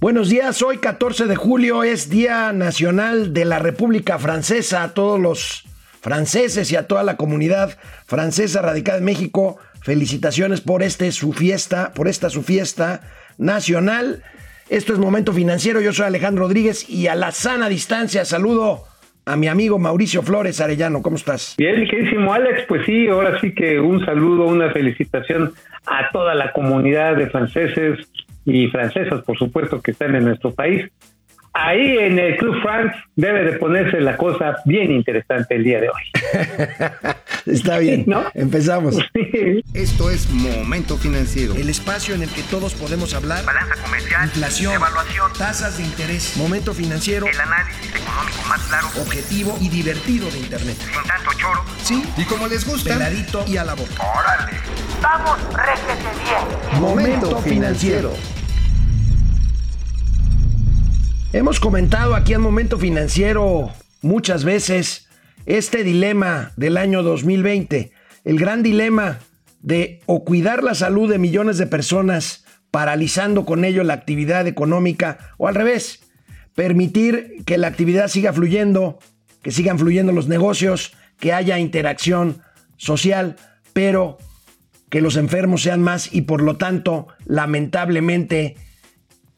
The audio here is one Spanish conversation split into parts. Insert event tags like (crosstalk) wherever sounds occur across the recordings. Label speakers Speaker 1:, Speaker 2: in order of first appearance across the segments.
Speaker 1: Buenos días, hoy 14 de julio es Día Nacional de la República Francesa. A todos los franceses y a toda la comunidad francesa radicada en México, felicitaciones por este su fiesta, por esta su fiesta nacional. Esto es Momento Financiero, yo soy Alejandro Rodríguez y a la sana distancia saludo a mi amigo Mauricio Flores Arellano. ¿Cómo estás?
Speaker 2: Bien, queridísimo Alex, pues sí, ahora sí que un saludo, una felicitación a toda la comunidad de franceses y francesas, por supuesto, que están en nuestro país. Ahí en el Club France debe de ponerse la cosa bien interesante el día de hoy. (laughs)
Speaker 1: Está bien, ¿no? Empezamos. (laughs)
Speaker 3: Esto es Momento Financiero.
Speaker 1: El espacio en el que todos podemos hablar.
Speaker 4: Balanza comercial.
Speaker 1: Inflación.
Speaker 4: Evaluación.
Speaker 1: Tasas de interés. Momento Financiero.
Speaker 4: El análisis económico más claro.
Speaker 1: Objetivo y divertido de Internet.
Speaker 4: Sin tanto choro.
Speaker 1: Sí.
Speaker 3: Y como les gusta.
Speaker 1: Peladito y a la boca.
Speaker 4: ¡Órale! ¡Vamos, réjete bien!
Speaker 3: Momento Financiero.
Speaker 1: Hemos comentado aquí en Momento Financiero muchas veces este dilema del año 2020, el gran dilema de o cuidar la salud de millones de personas paralizando con ello la actividad económica o al revés, permitir que la actividad siga fluyendo, que sigan fluyendo los negocios, que haya interacción social, pero que los enfermos sean más y por lo tanto, lamentablemente,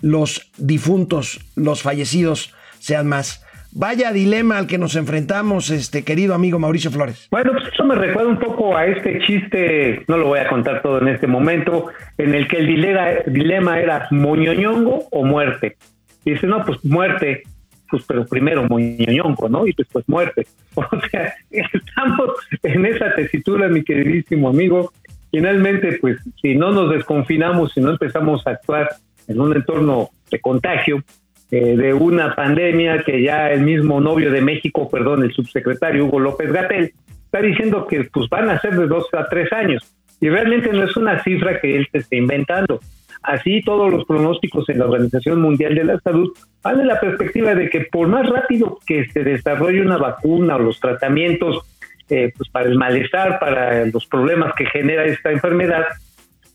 Speaker 1: los difuntos, los fallecidos sean más. Vaya dilema al que nos enfrentamos, este querido amigo Mauricio Flores.
Speaker 2: Bueno, pues eso me recuerda un poco a este chiste, no lo voy a contar todo en este momento, en el que el dilema, dilema era moñoñongo o muerte. Y dice, no, pues muerte, pues pero primero moñoñongo, ¿no? Y después muerte. (laughs) O sea, estamos en esa tesitura, mi queridísimo amigo. Finalmente, pues si no nos desconfinamos, si no empezamos a actuar en un entorno de contagio eh, de una pandemia que ya el mismo novio de México, perdón, el subsecretario Hugo López Gatel, está diciendo que pues van a ser de dos a tres años. Y realmente no es una cifra que él se esté inventando. Así todos los pronósticos en la Organización Mundial de la Salud van en la perspectiva de que por más rápido que se desarrolle una vacuna o los tratamientos eh, pues para el malestar, para los problemas que genera esta enfermedad,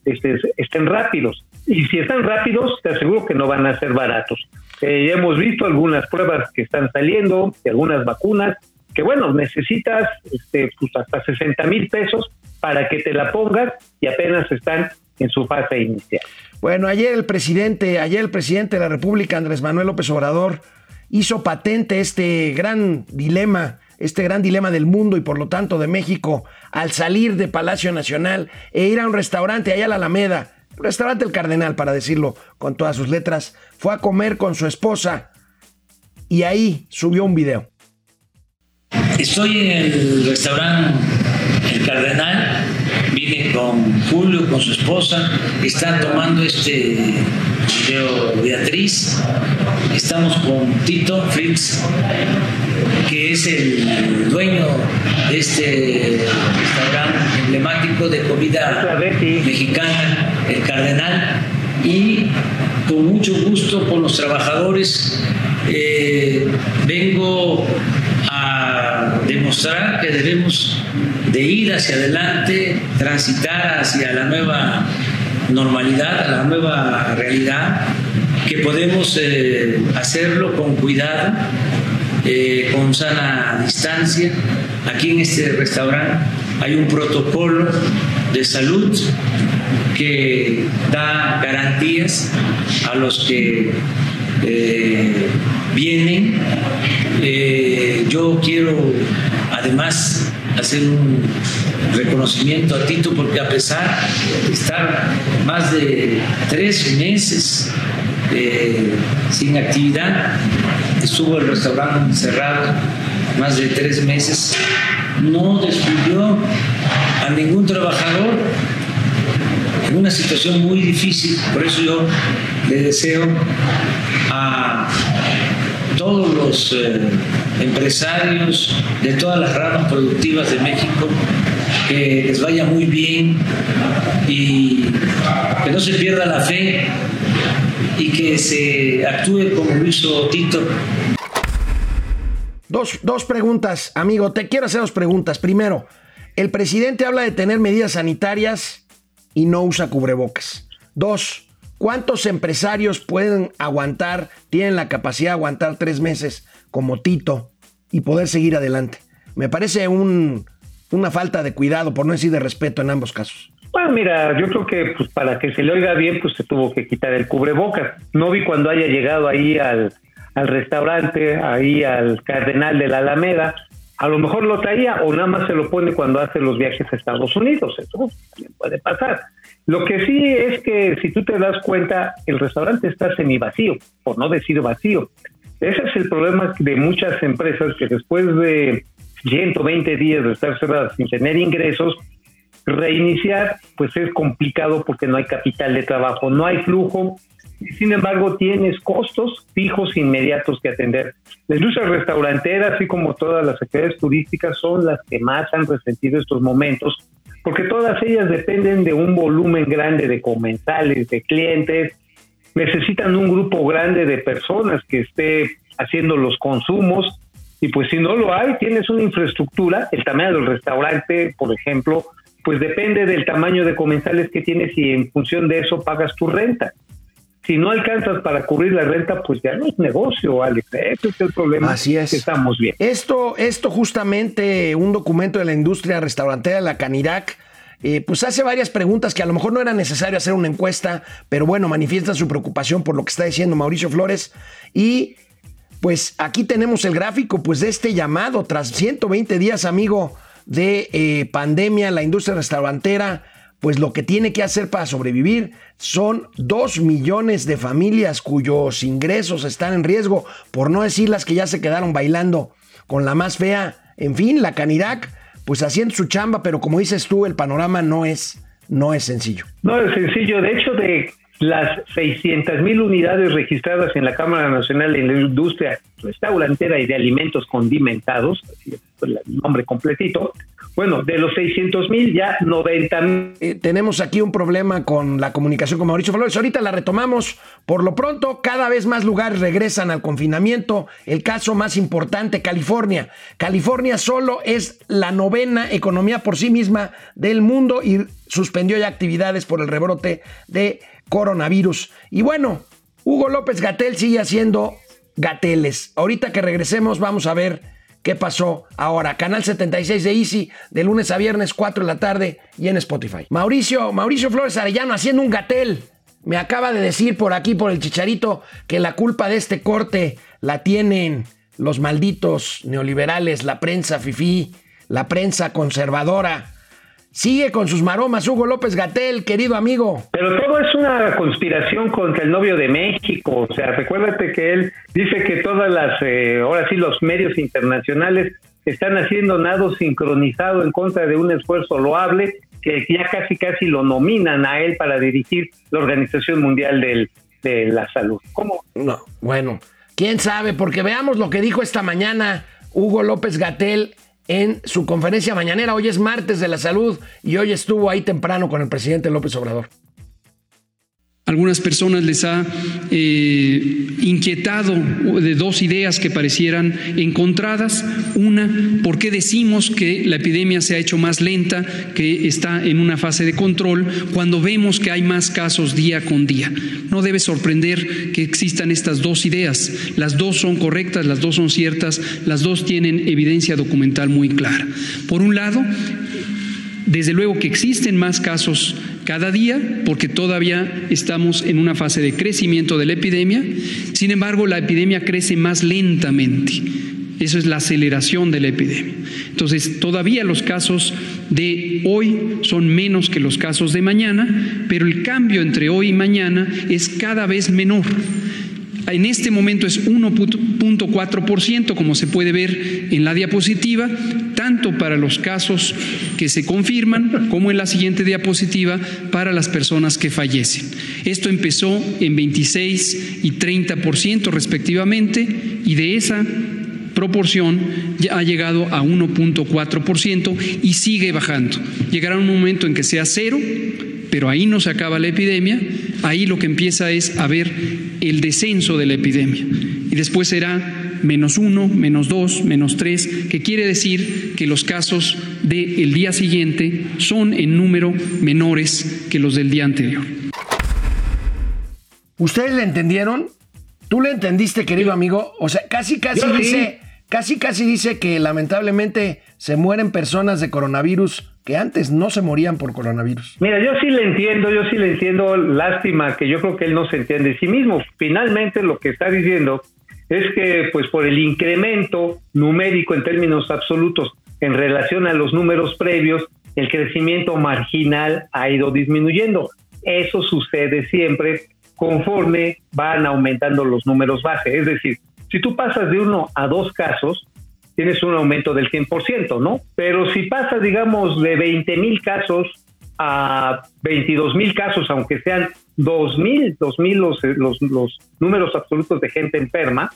Speaker 2: este, estén rápidos. Y si están rápidos, te aseguro que no van a ser baratos. Eh, ya hemos visto algunas pruebas que están saliendo, de algunas vacunas, que bueno, necesitas este, pues hasta 60 mil pesos para que te la pongas y apenas están en su fase inicial.
Speaker 1: Bueno, ayer el presidente, ayer el presidente de la República, Andrés Manuel López Obrador, hizo patente este gran dilema este gran dilema del mundo y por lo tanto de México al salir de Palacio Nacional e ir a un restaurante allá a la Alameda, restaurante El Cardenal para decirlo con todas sus letras, fue a comer con su esposa y ahí subió un video.
Speaker 5: Estoy en el restaurante El Cardenal, vine con Julio, con su esposa, están tomando este video Beatriz, estamos con Tito Fritz, que es el dueño de este restaurante emblemático de comida mexicana, el Cardenal, y con mucho gusto por los trabajadores eh, vengo a demostrar que debemos de ir hacia adelante, transitar hacia la nueva normalidad, a la nueva realidad, que podemos eh, hacerlo con cuidado, eh, con sana distancia. Aquí en este restaurante hay un protocolo de salud que da garantías a los que eh, vienen. Yo quiero además hacer un reconocimiento a Tito porque a pesar de estar más de tres meses eh, sin actividad, estuvo el restaurante cerrado más de tres meses, no despidió a ningún trabajador en una situación muy difícil. Por eso yo le deseo a todos los eh, empresarios de todas las ramas productivas de México que les vaya muy bien y que no se pierda la fe y que se actúe como lo hizo Tito.
Speaker 1: Dos, dos preguntas, amigo. Te quiero hacer dos preguntas. Primero, el presidente habla de tener medidas sanitarias y no usa cubrebocas. Dos, ¿Cuántos empresarios pueden aguantar, tienen la capacidad de aguantar tres meses como Tito y poder seguir adelante? Me parece un, una falta de cuidado, por no decir de respeto en ambos casos.
Speaker 2: Bueno, mira, yo creo que pues, para que se le oiga bien, pues se tuvo que quitar el cubrebocas. No vi cuando haya llegado ahí al, al restaurante, ahí al Cardenal de la Alameda. A lo mejor lo traía o nada más se lo pone cuando hace los viajes a Estados Unidos. Eso también puede pasar. Lo que sí es que si tú te das cuenta, el restaurante está semi vacío, por no decir vacío. Ese es el problema de muchas empresas que después de 120 días de estar cerradas sin tener ingresos, reiniciar pues es complicado porque no hay capital de trabajo, no hay flujo, sin embargo tienes costos fijos inmediatos que atender. La industria restaurantera, así como todas las actividades turísticas, son las que más han resentido estos momentos, porque todas ellas dependen de un volumen grande de comensales, de clientes, necesitan un grupo grande de personas que esté haciendo los consumos, y pues si no lo hay, tienes una infraestructura, el tamaño del restaurante, por ejemplo, pues depende del tamaño de comensales que tienes y en función de eso pagas tu renta. Si no alcanzas para cubrir la renta, pues ya no es negocio, Alex. Ese es el problema
Speaker 1: Así es.
Speaker 2: que estamos bien.
Speaker 1: Esto, esto justamente, un documento de la industria restaurantera, la Canirac, eh, pues hace varias preguntas que a lo mejor no era necesario hacer una encuesta, pero bueno, manifiesta su preocupación por lo que está diciendo Mauricio Flores. Y pues aquí tenemos el gráfico pues de este llamado tras 120 días, amigo, de eh, pandemia, la industria restaurantera, pues lo que tiene que hacer para sobrevivir son dos millones de familias cuyos ingresos están en riesgo, por no decir las que ya se quedaron bailando con la más fea. En fin, la Canirac, pues haciendo su chamba, pero como dices tú, el panorama no es, no es sencillo.
Speaker 2: No es sencillo. De hecho, de las 600 mil unidades registradas en la Cámara Nacional de la Industria Restaurantera y de Alimentos Condimentados, el nombre completito, bueno, de los 600 mil ya 90 mil.
Speaker 1: Eh, tenemos aquí un problema con la comunicación con Mauricio Flores. Ahorita la retomamos. Por lo pronto, cada vez más lugares regresan al confinamiento. El caso más importante, California. California solo es la novena economía por sí misma del mundo y suspendió ya actividades por el rebrote de coronavirus. Y bueno, Hugo López Gatel sigue haciendo gateles. Ahorita que regresemos vamos a ver qué pasó ahora. Canal 76 de Easy, de lunes a viernes, 4 de la tarde y en Spotify. Mauricio, Mauricio Flores Arellano haciendo un gatel. Me acaba de decir por aquí, por el chicharito, que la culpa de este corte la tienen los malditos neoliberales, la prensa fifí, la prensa conservadora. Sigue con sus maromas Hugo López Gatel, querido amigo.
Speaker 2: Pero todo es una conspiración contra el novio de México. O sea, recuérdate que él dice que todas las, eh, ahora sí, los medios internacionales están haciendo nado sincronizado en contra de un esfuerzo loable que ya casi casi lo nominan a él para dirigir la Organización Mundial del, de la Salud. ¿Cómo?
Speaker 1: No, bueno, quién sabe, porque veamos lo que dijo esta mañana Hugo López Gatel en su conferencia mañanera. Hoy es martes de la salud y hoy estuvo ahí temprano con el presidente López Obrador.
Speaker 6: Algunas personas les ha eh, inquietado de dos ideas que parecieran encontradas. Una, ¿por qué decimos que la epidemia se ha hecho más lenta, que está en una fase de control, cuando vemos que hay más casos día con día? No debe sorprender que existan estas dos ideas. Las dos son correctas, las dos son ciertas, las dos tienen evidencia documental muy clara. Por un lado, desde luego que existen más casos cada día porque todavía estamos en una fase de crecimiento de la epidemia. Sin embargo, la epidemia crece más lentamente. Eso es la aceleración de la epidemia. Entonces, todavía los casos de hoy son menos que los casos de mañana, pero el cambio entre hoy y mañana es cada vez menor. En este momento es 1.4%, como se puede ver en la diapositiva, tanto para los casos que se confirman como en la siguiente diapositiva para las personas que fallecen. Esto empezó en 26 y 30% respectivamente y de esa proporción ya ha llegado a 1.4% y sigue bajando. Llegará un momento en que sea cero, pero ahí no se acaba la epidemia, ahí lo que empieza es a ver el descenso de la epidemia y después será menos uno, menos dos, menos tres, que quiere decir que los casos del día siguiente son en número menores que los del día anterior.
Speaker 1: ¿Ustedes le entendieron? ¿Tú le entendiste, querido amigo? O sea, casi, casi
Speaker 2: Yo sí.
Speaker 1: dice, casi, casi dice que lamentablemente se mueren personas de coronavirus que antes no se morían por coronavirus.
Speaker 2: Mira, yo sí le entiendo, yo sí le entiendo, lástima que yo creo que él no se entiende de sí mismo. Finalmente lo que está diciendo es que pues por el incremento numérico en términos absolutos en relación a los números previos, el crecimiento marginal ha ido disminuyendo. Eso sucede siempre conforme van aumentando los números base. Es decir, si tú pasas de uno a dos casos, tienes un aumento del 100%, ¿no? Pero si pasas, digamos, de 20 mil casos a 22 mil casos, aunque sean 2 mil, 2 mil los, los, los números absolutos de gente enferma,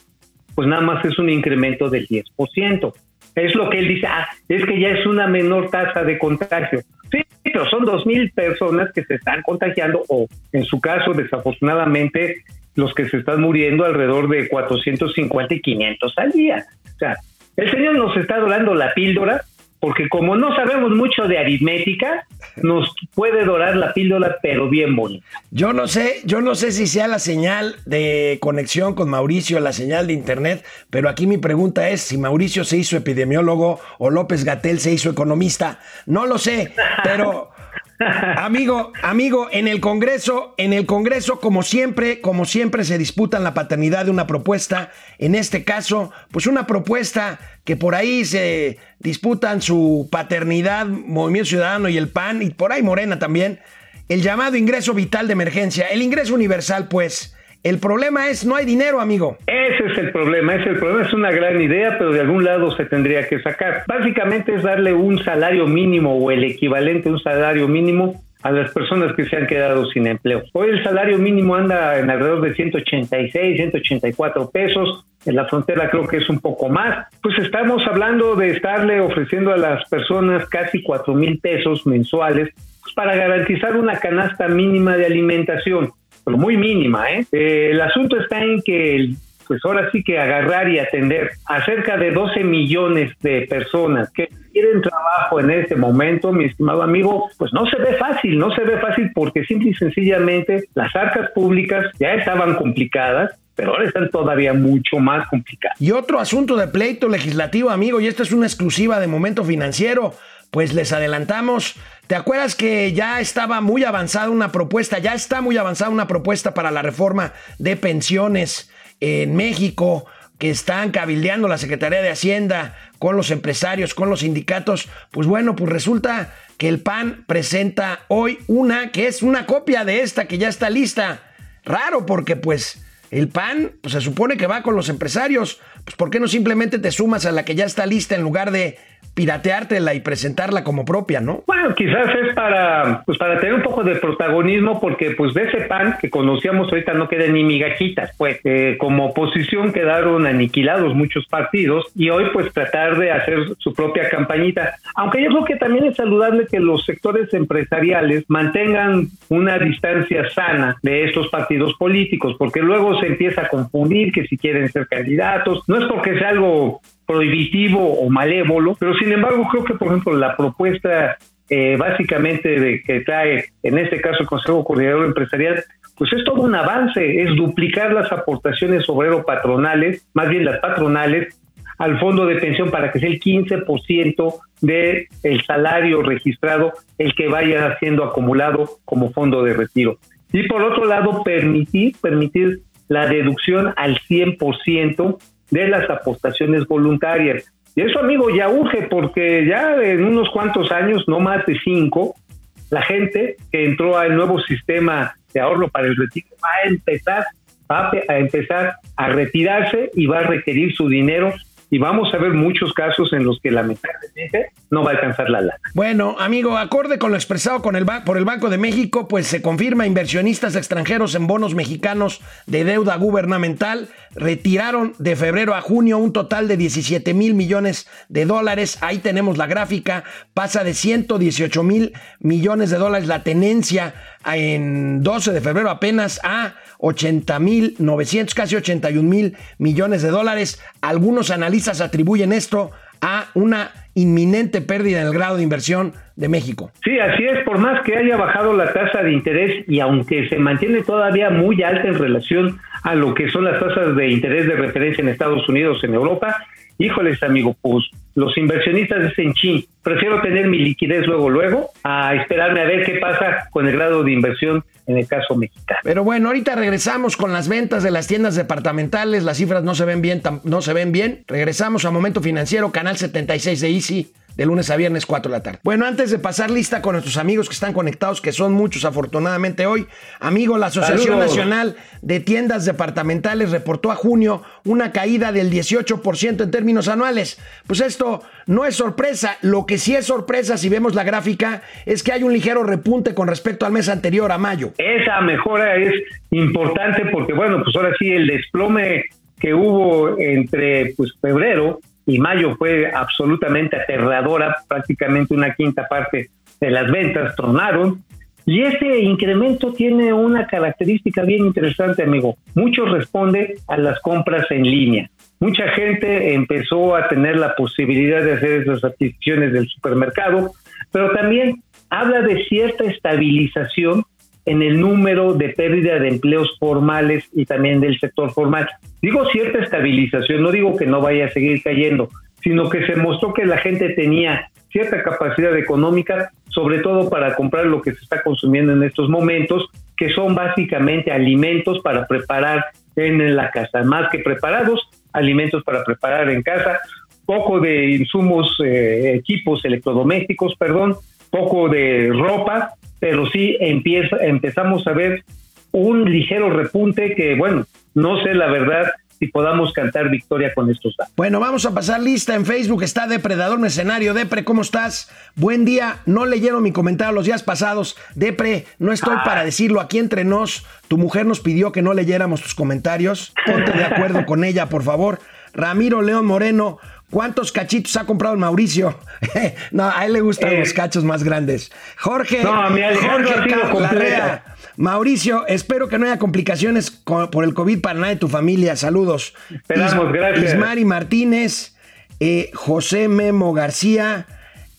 Speaker 2: pues nada más es un incremento del 10%. Es lo que él dice, ah, es que ya es una menor tasa de contagio. Sí, pero son 2 mil personas que se están contagiando o en su caso, desafortunadamente, los que se están muriendo alrededor de 450 y 500 al día. O sea, el Señor nos está dorando la píldora porque como no sabemos mucho de aritmética, nos puede dorar la píldora, pero bien bonita.
Speaker 1: Yo no sé, yo no sé si sea la señal de conexión con Mauricio, la señal de internet, pero aquí mi pregunta es si Mauricio se hizo epidemiólogo o López Gatel se hizo economista. No lo sé, pero amigo, amigo, en el Congreso, en el Congreso, como siempre, como siempre se disputan la paternidad de una propuesta. En este caso, pues una propuesta que por ahí se disputan su paternidad, Movimiento Ciudadano y el PAN, y por ahí Morena también. El llamado ingreso vital de emergencia, el ingreso universal, pues. El problema es, no hay dinero, amigo.
Speaker 2: Ese es el problema, ese es el problema, es una gran idea, pero de algún lado se tendría que sacar. Básicamente es darle un salario mínimo o el equivalente a un salario mínimo a las personas que se han quedado sin empleo. Hoy el salario mínimo anda en alrededor de 186, 184 pesos. En la frontera creo que es un poco más. Pues estamos hablando de estarle ofreciendo a las personas casi 4 mil pesos mensuales para garantizar una canasta mínima de alimentación pero muy mínima. ¿eh? Eh, el asunto está en que, pues ahora sí que agarrar y atender a cerca de 12 millones de personas que quieren trabajo en este momento, mi estimado amigo, pues no se ve fácil, no se ve fácil porque simple y sencillamente las arcas públicas ya estaban complicadas, pero ahora están todavía mucho más complicadas.
Speaker 1: Y otro asunto de pleito legislativo, amigo, y esta es una exclusiva de momento financiero pues les adelantamos. ¿Te acuerdas que ya estaba muy avanzada una propuesta? Ya está muy avanzada una propuesta para la reforma de pensiones en México que están cabildeando la Secretaría de Hacienda con los empresarios, con los sindicatos. Pues bueno, pues resulta que el PAN presenta hoy una que es una copia de esta que ya está lista. Raro porque pues el PAN pues, se supone que va con los empresarios. Pues ¿por qué no simplemente te sumas a la que ya está lista en lugar de pirateártela y presentarla como propia, ¿no?
Speaker 2: Bueno, quizás es para, pues para tener un poco de protagonismo, porque pues de ese pan que conocíamos ahorita no quedan ni migajitas, pues eh, como oposición quedaron aniquilados muchos partidos y hoy pues tratar de hacer su propia campañita, aunque yo creo que también es saludable que los sectores empresariales mantengan una distancia sana de estos partidos políticos, porque luego se empieza a confundir que si quieren ser candidatos, no es porque sea algo prohibitivo o malévolo, pero sin embargo creo que, por ejemplo, la propuesta eh, básicamente de que trae, en este caso, el Consejo Coordinador Empresarial, pues es todo un avance, es duplicar las aportaciones obrero-patronales, más bien las patronales, al fondo de pensión para que sea el 15% del el salario registrado el que vaya siendo acumulado como fondo de retiro. Y por otro lado, permitir, permitir la deducción al 100% de las aportaciones voluntarias. Y eso, amigo, ya urge porque ya en unos cuantos años, no más de cinco, la gente que entró al nuevo sistema de ahorro para el retiro va a empezar, va a empezar a retirarse y va a requerir su dinero y vamos a ver muchos casos en los que lamentablemente no va a alcanzar la lana.
Speaker 1: Bueno, amigo, acorde con lo expresado con el por el Banco de México, pues se confirma inversionistas extranjeros en bonos mexicanos de deuda gubernamental retiraron de febrero a junio un total de 17 mil millones de dólares. Ahí tenemos la gráfica, pasa de 118 mil millones de dólares la tenencia en 12 de febrero apenas a 80 mil 900, casi 81 mil millones de dólares. Algunos analistas atribuyen esto a una inminente pérdida en el grado de inversión de México.
Speaker 2: Sí, así es, por más que haya bajado la tasa de interés y aunque se mantiene todavía muy alta en relación a lo que son las tasas de interés de referencia en Estados Unidos, en Europa, híjoles amigo, pues los inversionistas dicen, chin, prefiero tener mi liquidez luego, luego, a esperarme a ver qué pasa con el grado de inversión en el caso mexicano.
Speaker 1: Pero bueno, ahorita regresamos con las ventas de las tiendas departamentales, las cifras no se ven bien, no se ven bien. Regresamos a Momento Financiero, canal 76 de Easy de lunes a viernes 4 de la tarde. Bueno, antes de pasar lista con nuestros amigos que están conectados, que son muchos afortunadamente hoy, amigo, la Asociación Nacional de Tiendas Departamentales reportó a junio una caída del 18% en términos anuales. Pues esto no es sorpresa, lo que sí es sorpresa si vemos la gráfica es que hay un ligero repunte con respecto al mes anterior, a mayo.
Speaker 2: Esa mejora es importante porque, bueno, pues ahora sí el desplome que hubo entre pues febrero y mayo fue absolutamente aterradora, prácticamente una quinta parte de las ventas tronaron. Y ese incremento tiene una característica bien interesante, amigo. Mucho responde a las compras en línea. Mucha gente empezó a tener la posibilidad de hacer esas adquisiciones del supermercado, pero también habla de cierta estabilización en el número de pérdida de empleos formales y también del sector formal. Digo cierta estabilización, no digo que no vaya a seguir cayendo, sino que se mostró que la gente tenía cierta capacidad económica, sobre todo para comprar lo que se está consumiendo en estos momentos, que son básicamente alimentos para preparar en la casa, más que preparados, alimentos para preparar en casa, poco de insumos, eh, equipos electrodomésticos, perdón, poco de ropa, pero sí empieza, empezamos a ver un ligero repunte que, bueno, no sé la verdad si podamos cantar victoria con estos datos.
Speaker 1: Bueno, vamos a pasar lista en Facebook. Está Depredador Mercenario. Depre, ¿cómo estás? Buen día. No leyeron mi comentario los días pasados. Depre, no estoy
Speaker 2: Ah.
Speaker 1: para decirlo. Aquí entre nos, tu mujer nos pidió que no leyéramos tus comentarios. Ponte de acuerdo (laughs) con ella, por favor. Ramiro León Moreno, ¿cuántos cachitos ha comprado el Mauricio? (laughs) no, a él le gustan
Speaker 2: Eh.
Speaker 1: los cachos más grandes. Jorge,
Speaker 2: No, mi Alejandro
Speaker 1: Jorge
Speaker 2: ha sido
Speaker 1: Ca-
Speaker 2: completa.
Speaker 1: Larrea. Mauricio, espero que no haya complicaciones co- por el COVID para nadie de tu familia. Saludos.
Speaker 2: Esperamos, gracias.
Speaker 1: Ismari Martínez, eh, José Memo García.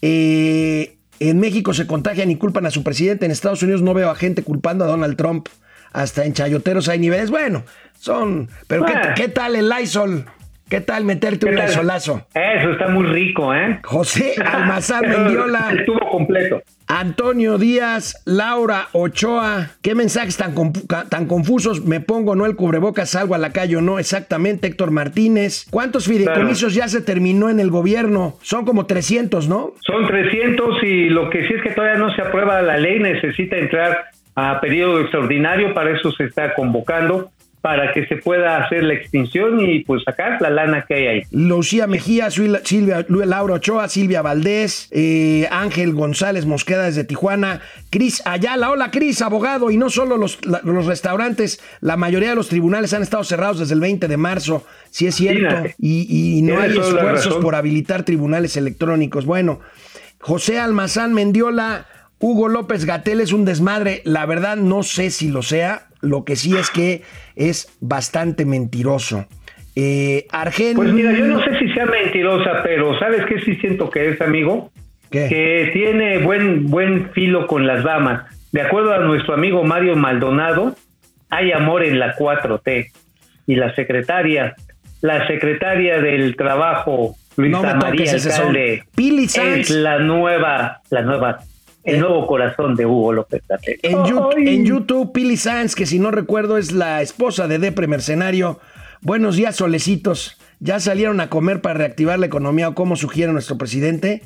Speaker 1: eh, en México se contagian y culpan a su presidente. En Estados Unidos no veo a gente culpando a Donald Trump. Hasta en chayoteros hay niveles. Bueno, son. Pero ¿qué,
Speaker 2: Ah.
Speaker 1: qué tal el Lysol? ¿Qué tal meterte un
Speaker 2: ¿Qué tal? Eso está muy rico, ¿eh?
Speaker 1: José (laughs) Almazán Mendiola.
Speaker 2: Estuvo completo.
Speaker 1: Antonio Díaz, Laura Ochoa, ¿qué mensajes tan, tan confusos? Me pongo, no el cubrebocas, salgo a la calle o no, exactamente, Héctor Martínez. ¿Cuántos fideicomisos ya se terminó en el gobierno? Son como 300, ¿no?
Speaker 2: Son 300 y lo que sí es que todavía no se aprueba la ley, necesita entrar a periodo extraordinario, para eso se está convocando, para que se pueda hacer la extinción y pues sacar la lana que hay ahí.
Speaker 1: Lucía Mejía, Silvia, Laura Ochoa, Silvia Valdés, eh, Ángel González Mosqueda desde Tijuana, Cris Ayala, hola Cris, abogado, y no solo los, la- los restaurantes, la mayoría de los tribunales han estado cerrados desde el 20 de marzo, si es cierto, y, y no hay esfuerzos por habilitar tribunales electrónicos. Bueno, José Almazán Mendiola, Hugo López Gatel es un desmadre, la verdad no sé si lo sea, lo que sí es que es bastante mentiroso. Eh, Argen...
Speaker 2: Pues mira, yo no sé si sea mentirosa, pero ¿sabes qué sí siento que es, amigo?
Speaker 1: ¿Qué?
Speaker 2: Que tiene buen, buen filo con las damas. De acuerdo a nuestro amigo Mario Maldonado, hay amor en la 4T. Y la secretaria, la secretaria del trabajo, Luisa
Speaker 1: No me
Speaker 2: María. Alcalde,
Speaker 1: Pili
Speaker 2: es la nueva, la nueva, el
Speaker 1: Eh.
Speaker 2: nuevo corazón de Hugo López Gatell.
Speaker 1: En, YouTube, Pili Sanz, que si no recuerdo es la esposa de Depre Mercenario. Buenos días, solecitos. ¿Ya salieron a comer para reactivar la economía o como sugiere nuestro presidente?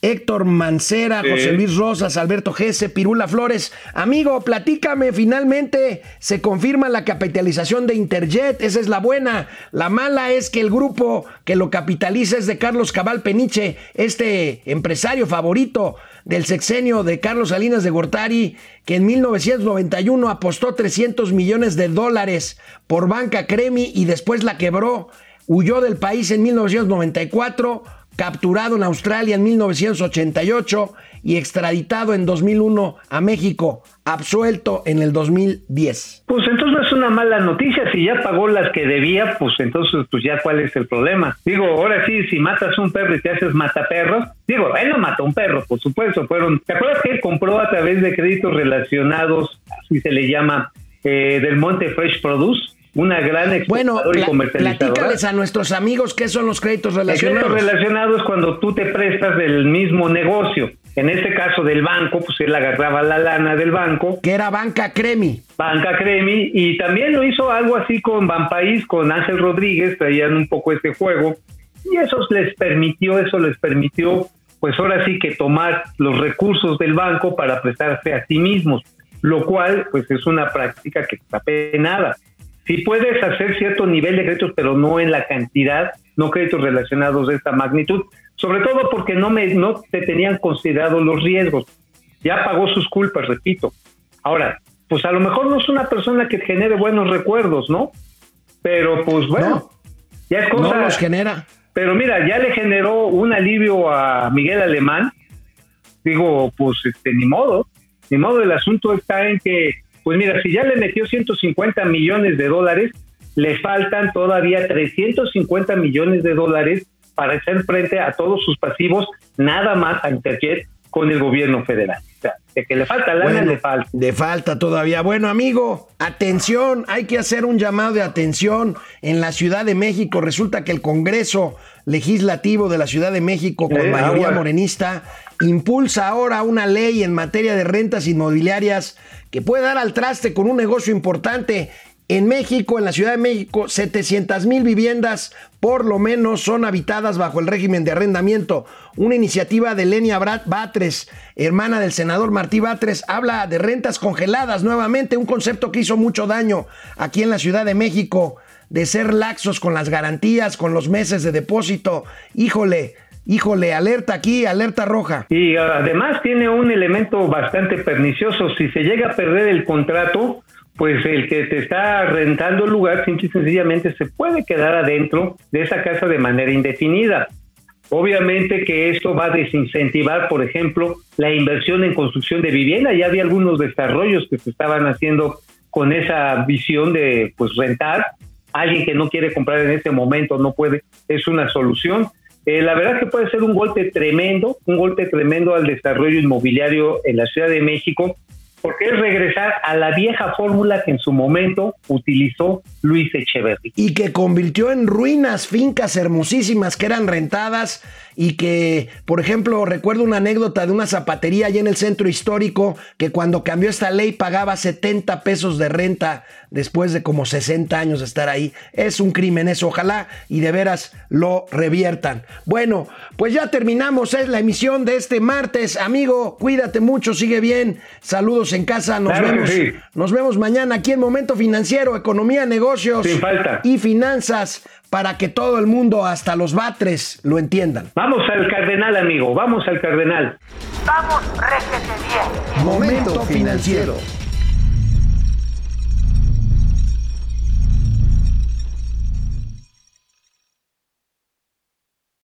Speaker 1: Héctor Mancera,
Speaker 2: Sí.
Speaker 1: José Luis Rosas, Alberto Gese, Pirula Flores. Amigo, platícame, finalmente se confirma la capitalización de Interjet, esa es la buena. La mala es que el grupo que lo capitaliza es de Carlos Cabal Peniche, este empresario favorito del sexenio de Carlos Salinas de Gortari, que en 1991 apostó 300 millones de dólares por Banca Cremi y después la quebró. Huyó del país en 1994 capturado en Australia en 1988 y extraditado en 2001 a México, absuelto en el 2010.
Speaker 2: Pues entonces no es una mala noticia, si ya pagó las que debía, pues entonces pues ya cuál es el problema. Digo, ahora sí, si matas un perro y te haces mataperros, digo, él no mató un perro, por supuesto, fueron, ¿te acuerdas que él compró a través de créditos relacionados, así se le llama, eh, del Monte Fresh Produce? una gran
Speaker 1: bueno, y comercializadora. Platícales a nuestros amigos qué son los créditos relacionados.
Speaker 2: Créditos relacionados cuando tú te prestas del mismo negocio. En este caso del banco, pues él agarraba la lana del banco.
Speaker 1: Que era Banca Cremi.
Speaker 2: Banca Cremi. Y también lo hizo algo así con Banpaís, con Ángel Rodríguez, traían un poco este juego. Y eso les permitió, eso les permitió, pues ahora sí que tomar los recursos del banco para prestarse a sí mismos. Lo cual, pues es una práctica que está penada. Si puedes hacer cierto nivel de créditos, pero no en la cantidad, no créditos relacionados de esta magnitud, sobre todo porque no, me, no te tenían considerado los riesgos. Ya pagó sus culpas, repito. Ahora, pues a lo mejor no es una persona que genere buenos recuerdos, ¿no? Pero pues bueno, ya es cosa.
Speaker 1: No los genera.
Speaker 2: Pero mira, ya le generó un alivio a Miguel Alemán. Digo, pues este, ni modo. Ni modo, el asunto está en que pues mira, si ya le metió 150 millones de dólares, le faltan todavía 350 millones de dólares para hacer frente a todos sus pasivos, nada más a Interjet con el gobierno federal. O sea, de que le falta lana, le falta.
Speaker 1: Le falta todavía. Bueno, amigo, atención, hay que hacer un llamado de atención en la Ciudad de México. Resulta que el Congreso Legislativo de la Ciudad de México, con mayoría morenista, impulsa ahora una ley en materia de rentas inmobiliarias que puede dar al traste con un negocio importante. En México, en la Ciudad de México, 700 mil viviendas por lo menos son habitadas bajo el régimen de arrendamiento. Una iniciativa de Lenia Batres, hermana del senador Martí Batres, habla de rentas congeladas nuevamente, un concepto que hizo mucho daño aquí en la Ciudad de México, de ser laxos con las garantías, con los meses de depósito. Híjole, híjole, alerta aquí, alerta roja.
Speaker 2: Y además tiene un elemento bastante pernicioso. Si se llega a perder el contrato, pues el que te está rentando el lugar simple y sencillamente se puede quedar adentro de esa casa de manera indefinida. Obviamente que esto va a desincentivar, por ejemplo, la inversión en construcción de vivienda. Ya había algunos desarrollos que se estaban haciendo con esa visión de pues rentar. Alguien que no quiere comprar en ese momento no puede, es una solución. Eh, la verdad que puede ser un golpe tremendo, un golpe tremendo al desarrollo inmobiliario en la Ciudad de México, porque es regresar a la vieja fórmula que en su momento utilizó Luis Echeverri.
Speaker 1: Y que convirtió en ruinas fincas hermosísimas que eran rentadas y que, por ejemplo, recuerdo una anécdota de una zapatería allá en el centro histórico que cuando cambió esta ley pagaba 70 pesos de renta después de como 60 años de estar ahí. Es un crimen eso, ojalá y de veras lo reviertan. Bueno, pues ya terminamos, es la emisión de este martes. Amigo, cuídate mucho, sigue bien. Saludos en casa, nos vemos. Nos vemos mañana aquí en Momento Financiero, Economía, Negocios y Finanzas para que todo el mundo, hasta los batres, lo entiendan.
Speaker 2: Vamos al cardenal, amigo, vamos al cardenal.
Speaker 4: Vamos, réjete bien.
Speaker 3: Momento financiero.